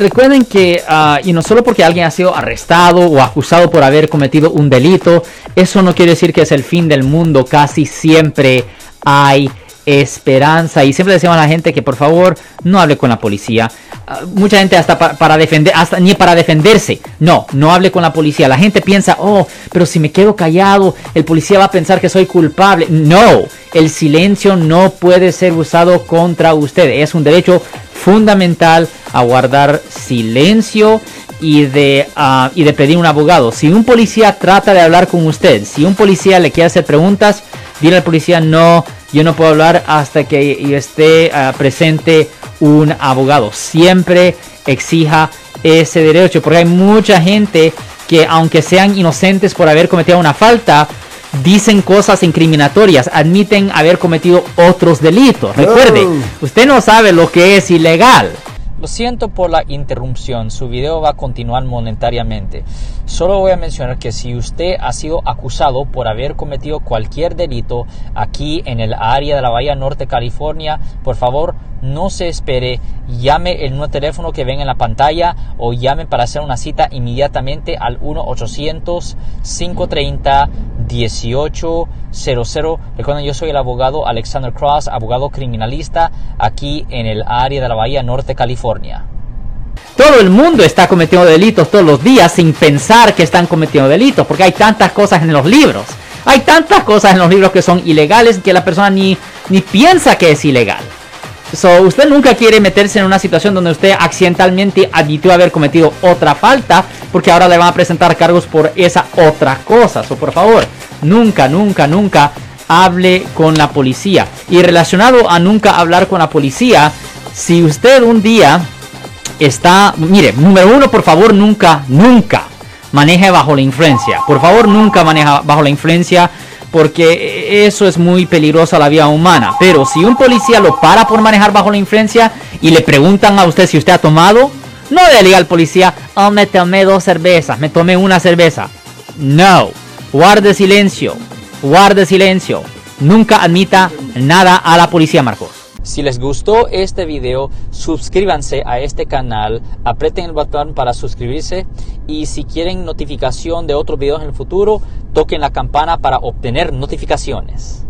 recuerden que, ah, y no solo porque alguien ha sido arrestado o acusado por haber cometido un delito, eso no quiere decir que es el fin del mundo. Casi siempre hay esperanza. Y siempre decimos a la gente que por favor no hable con la policía. Ah, mucha gente hasta para defender, hasta ni para defenderse. No, no hable con la policía. La gente piensa, oh, pero si me quedo callado, el policía va a pensar que soy culpable. No, el silencio no puede ser usado contra usted. Es un derecho fundamental a guardar silencio y de, ah, y de pedir un abogado. Si un policía trata de hablar con usted, si un policía le quiere hacer preguntas, dile al policía no yo no puedo hablar hasta que esté ah, presente un abogado. Siempre exija ese derecho, porque hay mucha gente que aunque sean inocentes por haber cometido una falta, dicen cosas incriminatorias, admiten haber cometido otros delitos. Recuerde, usted no sabe lo que es ilegal. Lo siento por la interrupción, su video va a continuar monetariamente. Solo voy a mencionar que si usted ha sido acusado por haber cometido cualquier delito aquí en el área de la Bahía Norte, California, por favor no se espere, llame el nuevo teléfono que ven en la pantalla o llame para hacer una cita inmediatamente al 1-800-530-1800. Recuerden, yo soy el abogado Alexander Cross, abogado criminalista aquí en el área de la Bahía Norte, California. Todo el mundo está cometiendo delitos todos los días sin pensar que están cometiendo delitos, porque hay tantas cosas en los libros. Hay tantas cosas en los libros que son ilegales que la persona ni, ni piensa que es ilegal. So, usted nunca quiere meterse en una situación donde usted accidentalmente admitió haber cometido otra falta, porque ahora le van a presentar cargos por esa otra cosa. So, por favor, nunca, nunca, nunca hable con la policía. Y relacionado a nunca hablar con la policía, si usted un día está, mire, número uno, por favor, nunca, nunca maneje bajo la influencia. Por favor, nunca maneja bajo la influencia porque eso es muy peligroso a la vida humana. Pero si un policía lo para por manejar bajo la influencia y le preguntan a usted si usted ha tomado, no le diga al policía, oh, me tomé dos cervezas, me tomé una cerveza. No, guarde silencio, guarde silencio. Nunca admita nada a la policía, Marcos. Si les gustó este video, suscríbanse a este canal, aprieten el botón para suscribirse y si quieren notificación de otros videos en el futuro, toquen la campana para obtener notificaciones.